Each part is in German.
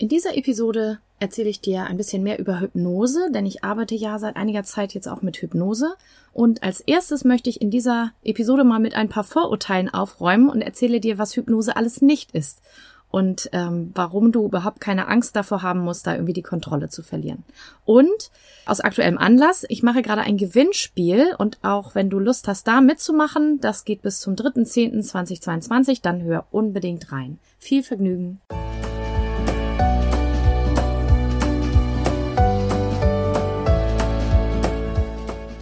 In dieser Episode erzähle ich dir ein bisschen mehr über Hypnose, denn ich arbeite ja seit einiger Zeit jetzt auch mit Hypnose. Und als erstes möchte ich in dieser Episode mal mit ein paar Vorurteilen aufräumen und erzähle dir, was Hypnose alles nicht ist und ähm, warum du überhaupt keine Angst davor haben musst, da irgendwie die Kontrolle zu verlieren. Und aus aktuellem Anlass, ich mache gerade ein Gewinnspiel und auch wenn du Lust hast, da mitzumachen, das geht bis zum 3.10.2022, dann hör unbedingt rein. Viel Vergnügen!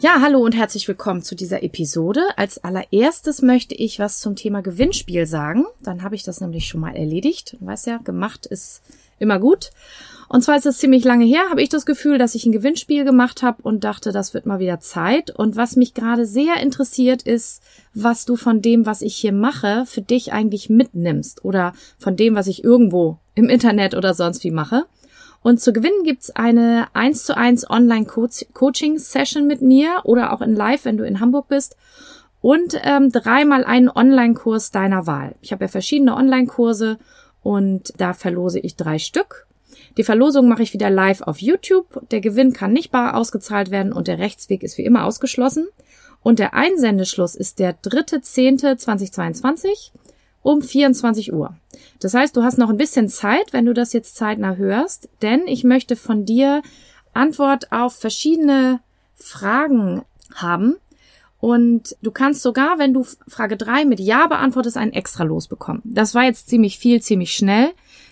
Ja, hallo und herzlich willkommen zu dieser Episode. Als allererstes möchte ich was zum Thema Gewinnspiel sagen. Dann habe ich das nämlich schon mal erledigt. Du weißt ja, gemacht ist immer gut. Und zwar ist es ziemlich lange her, habe ich das Gefühl, dass ich ein Gewinnspiel gemacht habe und dachte, das wird mal wieder Zeit. Und was mich gerade sehr interessiert, ist, was du von dem, was ich hier mache, für dich eigentlich mitnimmst oder von dem, was ich irgendwo im Internet oder sonst wie mache. Und zu gewinnen gibt's eine 1 zu 1 Online-Coaching-Session mit mir oder auch in Live, wenn du in Hamburg bist. Und ähm, dreimal einen Online-Kurs deiner Wahl. Ich habe ja verschiedene Online-Kurse und da verlose ich drei Stück. Die Verlosung mache ich wieder live auf YouTube. Der Gewinn kann nicht bar ausgezahlt werden und der Rechtsweg ist wie immer ausgeschlossen. Und der Einsendeschluss ist der 3.10.2022 um 24 Uhr. Das heißt, du hast noch ein bisschen Zeit, wenn du das jetzt zeitnah hörst, denn ich möchte von dir Antwort auf verschiedene Fragen haben. Und du kannst sogar, wenn du Frage 3 mit Ja beantwortest, einen extra losbekommen. Das war jetzt ziemlich viel, ziemlich schnell.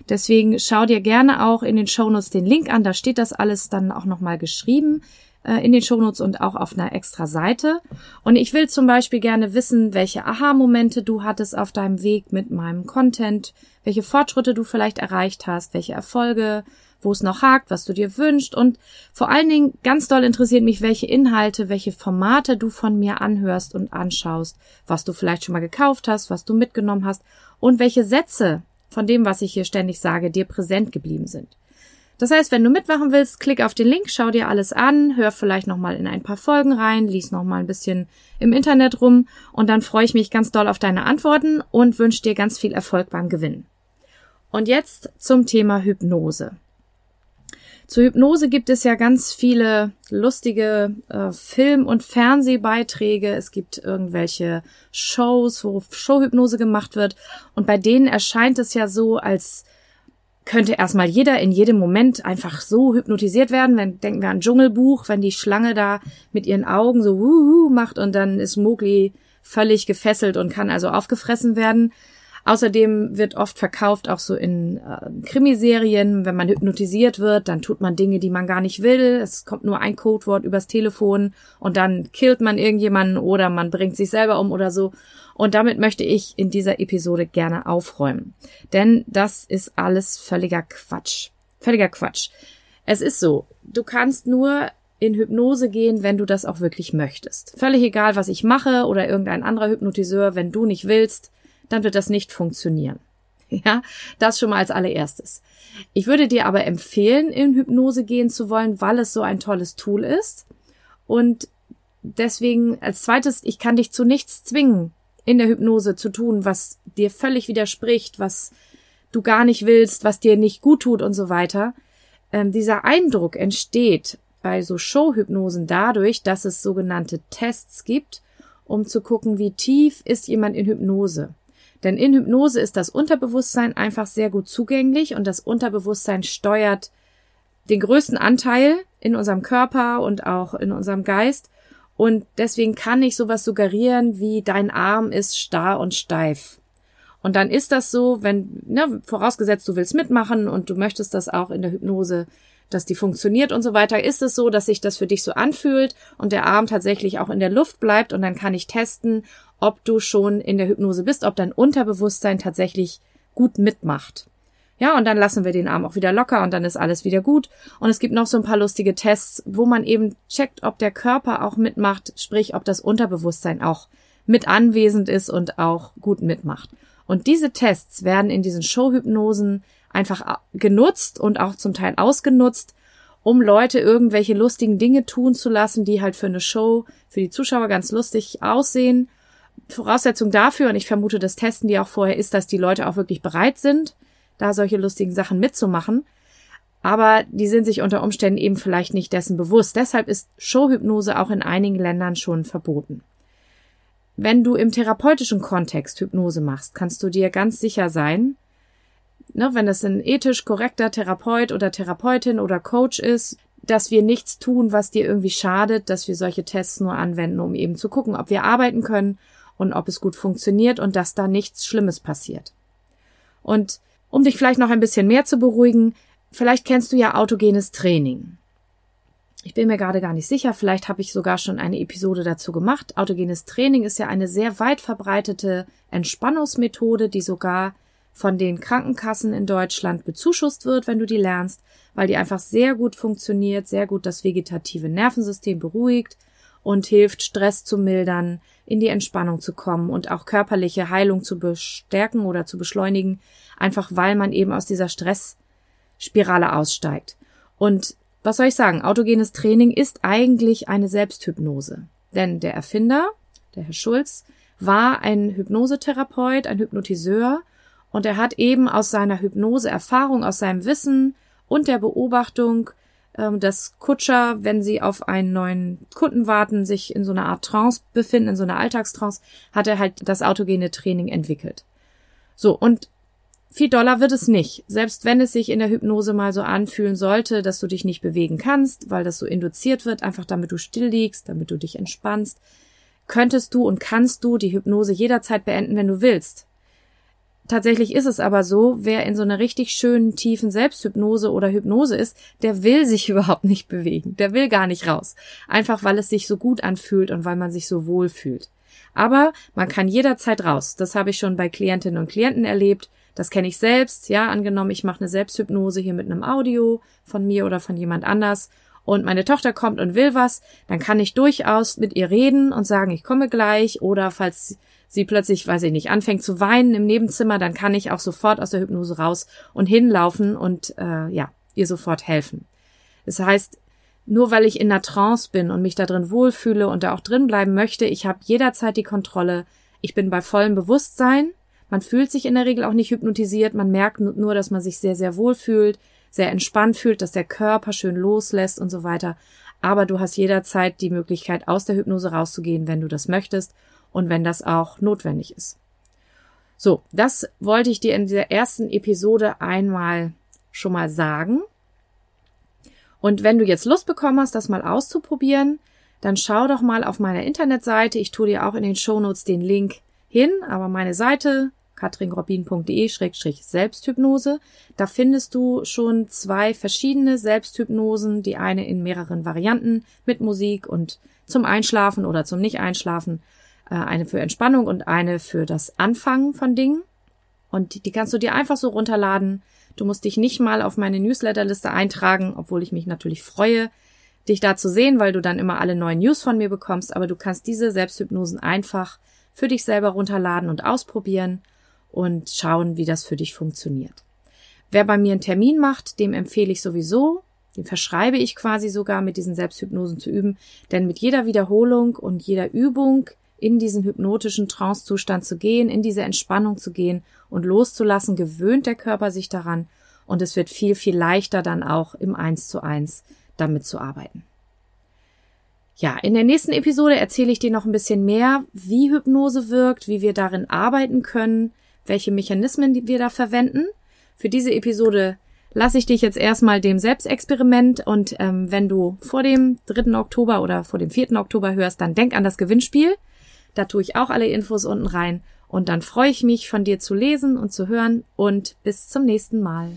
Deswegen schau dir gerne auch in den Shownotes den Link an. Da steht das alles dann auch nochmal geschrieben äh, in den Shownotes und auch auf einer extra Seite. Und ich will zum Beispiel gerne wissen, welche Aha-Momente du hattest auf deinem Weg mit meinem Content, welche Fortschritte du vielleicht erreicht hast, welche Erfolge, wo es noch hakt, was du dir wünschst und vor allen Dingen ganz doll interessiert mich, welche Inhalte, welche Formate du von mir anhörst und anschaust, was du vielleicht schon mal gekauft hast, was du mitgenommen hast und welche Sätze von dem, was ich hier ständig sage, dir präsent geblieben sind. Das heißt, wenn du mitmachen willst, klick auf den Link, schau dir alles an, hör vielleicht noch mal in ein paar Folgen rein, lies noch mal ein bisschen im Internet rum und dann freue ich mich ganz doll auf deine Antworten und wünsche dir ganz viel Erfolg beim Gewinnen. Und jetzt zum Thema Hypnose. Zur Hypnose gibt es ja ganz viele lustige äh, Film- und Fernsehbeiträge. Es gibt irgendwelche Shows, wo Showhypnose gemacht wird. Und bei denen erscheint es ja so, als könnte erstmal jeder in jedem Moment einfach so hypnotisiert werden. Wenn, denken wir an Dschungelbuch, wenn die Schlange da mit ihren Augen so wuhu macht und dann ist Mowgli völlig gefesselt und kann also aufgefressen werden. Außerdem wird oft verkauft, auch so in äh, Krimiserien, wenn man hypnotisiert wird, dann tut man Dinge, die man gar nicht will. Es kommt nur ein Codewort übers Telefon und dann killt man irgendjemanden oder man bringt sich selber um oder so. Und damit möchte ich in dieser Episode gerne aufräumen. Denn das ist alles völliger Quatsch. Völliger Quatsch. Es ist so, du kannst nur in Hypnose gehen, wenn du das auch wirklich möchtest. Völlig egal, was ich mache oder irgendein anderer Hypnotiseur, wenn du nicht willst, dann wird das nicht funktionieren. Ja, das schon mal als allererstes. Ich würde dir aber empfehlen, in Hypnose gehen zu wollen, weil es so ein tolles Tool ist. Und deswegen als zweites, ich kann dich zu nichts zwingen, in der Hypnose zu tun, was dir völlig widerspricht, was du gar nicht willst, was dir nicht gut tut und so weiter. Ähm, dieser Eindruck entsteht bei so Showhypnosen dadurch, dass es sogenannte Tests gibt, um zu gucken, wie tief ist jemand in Hypnose. Denn in Hypnose ist das Unterbewusstsein einfach sehr gut zugänglich und das Unterbewusstsein steuert den größten Anteil in unserem Körper und auch in unserem Geist und deswegen kann ich sowas suggerieren wie dein Arm ist starr und steif. Und dann ist das so, wenn, ne, vorausgesetzt du willst mitmachen und du möchtest das auch in der Hypnose, dass die funktioniert und so weiter, ist es so, dass sich das für dich so anfühlt und der Arm tatsächlich auch in der Luft bleibt und dann kann ich testen, ob du schon in der Hypnose bist, ob dein Unterbewusstsein tatsächlich gut mitmacht. Ja, und dann lassen wir den Arm auch wieder locker und dann ist alles wieder gut. Und es gibt noch so ein paar lustige Tests, wo man eben checkt, ob der Körper auch mitmacht, sprich, ob das Unterbewusstsein auch mit anwesend ist und auch gut mitmacht. Und diese Tests werden in diesen Showhypnosen einfach genutzt und auch zum Teil ausgenutzt, um Leute irgendwelche lustigen Dinge tun zu lassen, die halt für eine Show, für die Zuschauer ganz lustig aussehen. Voraussetzung dafür, und ich vermute, das testen die auch vorher, ist, dass die Leute auch wirklich bereit sind, da solche lustigen Sachen mitzumachen. Aber die sind sich unter Umständen eben vielleicht nicht dessen bewusst. Deshalb ist Showhypnose auch in einigen Ländern schon verboten. Wenn du im therapeutischen Kontext Hypnose machst, kannst du dir ganz sicher sein, ne, wenn es ein ethisch korrekter Therapeut oder Therapeutin oder Coach ist, dass wir nichts tun, was dir irgendwie schadet, dass wir solche Tests nur anwenden, um eben zu gucken, ob wir arbeiten können und ob es gut funktioniert und dass da nichts Schlimmes passiert. Und um dich vielleicht noch ein bisschen mehr zu beruhigen, vielleicht kennst du ja autogenes Training. Ich bin mir gerade gar nicht sicher, vielleicht habe ich sogar schon eine Episode dazu gemacht. Autogenes Training ist ja eine sehr weit verbreitete Entspannungsmethode, die sogar von den Krankenkassen in Deutschland bezuschusst wird, wenn du die lernst, weil die einfach sehr gut funktioniert, sehr gut das vegetative Nervensystem beruhigt und hilft, Stress zu mildern, in die Entspannung zu kommen und auch körperliche Heilung zu bestärken oder zu beschleunigen, einfach weil man eben aus dieser Stressspirale aussteigt. Und was soll ich sagen? Autogenes Training ist eigentlich eine Selbsthypnose. Denn der Erfinder, der Herr Schulz, war ein Hypnosetherapeut, ein Hypnotiseur und er hat eben aus seiner Hypnose-Erfahrung, aus seinem Wissen und der Beobachtung, dass Kutscher, wenn sie auf einen neuen Kunden warten, sich in so einer Art Trance befinden, in so einer Alltagstrance, hat er halt das autogene Training entwickelt. So, und viel doller wird es nicht. Selbst wenn es sich in der Hypnose mal so anfühlen sollte, dass du dich nicht bewegen kannst, weil das so induziert wird, einfach damit du still liegst, damit du dich entspannst, könntest du und kannst du die Hypnose jederzeit beenden, wenn du willst. Tatsächlich ist es aber so, wer in so einer richtig schönen, tiefen Selbsthypnose oder Hypnose ist, der will sich überhaupt nicht bewegen. Der will gar nicht raus. Einfach weil es sich so gut anfühlt und weil man sich so wohl fühlt. Aber man kann jederzeit raus. Das habe ich schon bei Klientinnen und Klienten erlebt. Das kenne ich selbst. Ja, angenommen, ich mache eine Selbsthypnose hier mit einem Audio von mir oder von jemand anders und meine Tochter kommt und will was, dann kann ich durchaus mit ihr reden und sagen, ich komme gleich oder falls sie plötzlich, weiß ich nicht, anfängt zu weinen im Nebenzimmer, dann kann ich auch sofort aus der Hypnose raus und hinlaufen und äh, ja, ihr sofort helfen. Das heißt, nur weil ich in einer Trance bin und mich da drin wohlfühle und da auch drin bleiben möchte, ich habe jederzeit die Kontrolle. Ich bin bei vollem Bewusstsein. Man fühlt sich in der Regel auch nicht hypnotisiert. Man merkt nur, dass man sich sehr, sehr wohl fühlt, sehr entspannt fühlt, dass der Körper schön loslässt und so weiter. Aber du hast jederzeit die Möglichkeit, aus der Hypnose rauszugehen, wenn du das möchtest und wenn das auch notwendig ist. So, das wollte ich dir in dieser ersten Episode einmal schon mal sagen. Und wenn du jetzt Lust bekommen hast, das mal auszuprobieren, dann schau doch mal auf meiner Internetseite. Ich tue dir auch in den Shownotes den Link hin, aber meine Seite katrinrobin.de-selbsthypnose. Da findest du schon zwei verschiedene Selbsthypnosen, die eine in mehreren Varianten mit Musik und zum Einschlafen oder zum Nicht-Einschlafen eine für Entspannung und eine für das Anfangen von Dingen. Und die kannst du dir einfach so runterladen. Du musst dich nicht mal auf meine Newsletterliste eintragen, obwohl ich mich natürlich freue, dich da zu sehen, weil du dann immer alle neuen News von mir bekommst. Aber du kannst diese Selbsthypnosen einfach für dich selber runterladen und ausprobieren und schauen, wie das für dich funktioniert. Wer bei mir einen Termin macht, dem empfehle ich sowieso, den verschreibe ich quasi sogar mit diesen Selbsthypnosen zu üben, denn mit jeder Wiederholung und jeder Übung in diesen hypnotischen Trancezustand zu gehen, in diese Entspannung zu gehen und loszulassen, gewöhnt der Körper sich daran und es wird viel, viel leichter dann auch im Eins zu eins damit zu arbeiten. Ja, in der nächsten Episode erzähle ich dir noch ein bisschen mehr, wie Hypnose wirkt, wie wir darin arbeiten können, welche Mechanismen wir da verwenden. Für diese Episode lasse ich dich jetzt erstmal dem Selbstexperiment und ähm, wenn du vor dem 3. Oktober oder vor dem 4. Oktober hörst, dann denk an das Gewinnspiel. Da tue ich auch alle Infos unten rein. Und dann freue ich mich, von dir zu lesen und zu hören. Und bis zum nächsten Mal.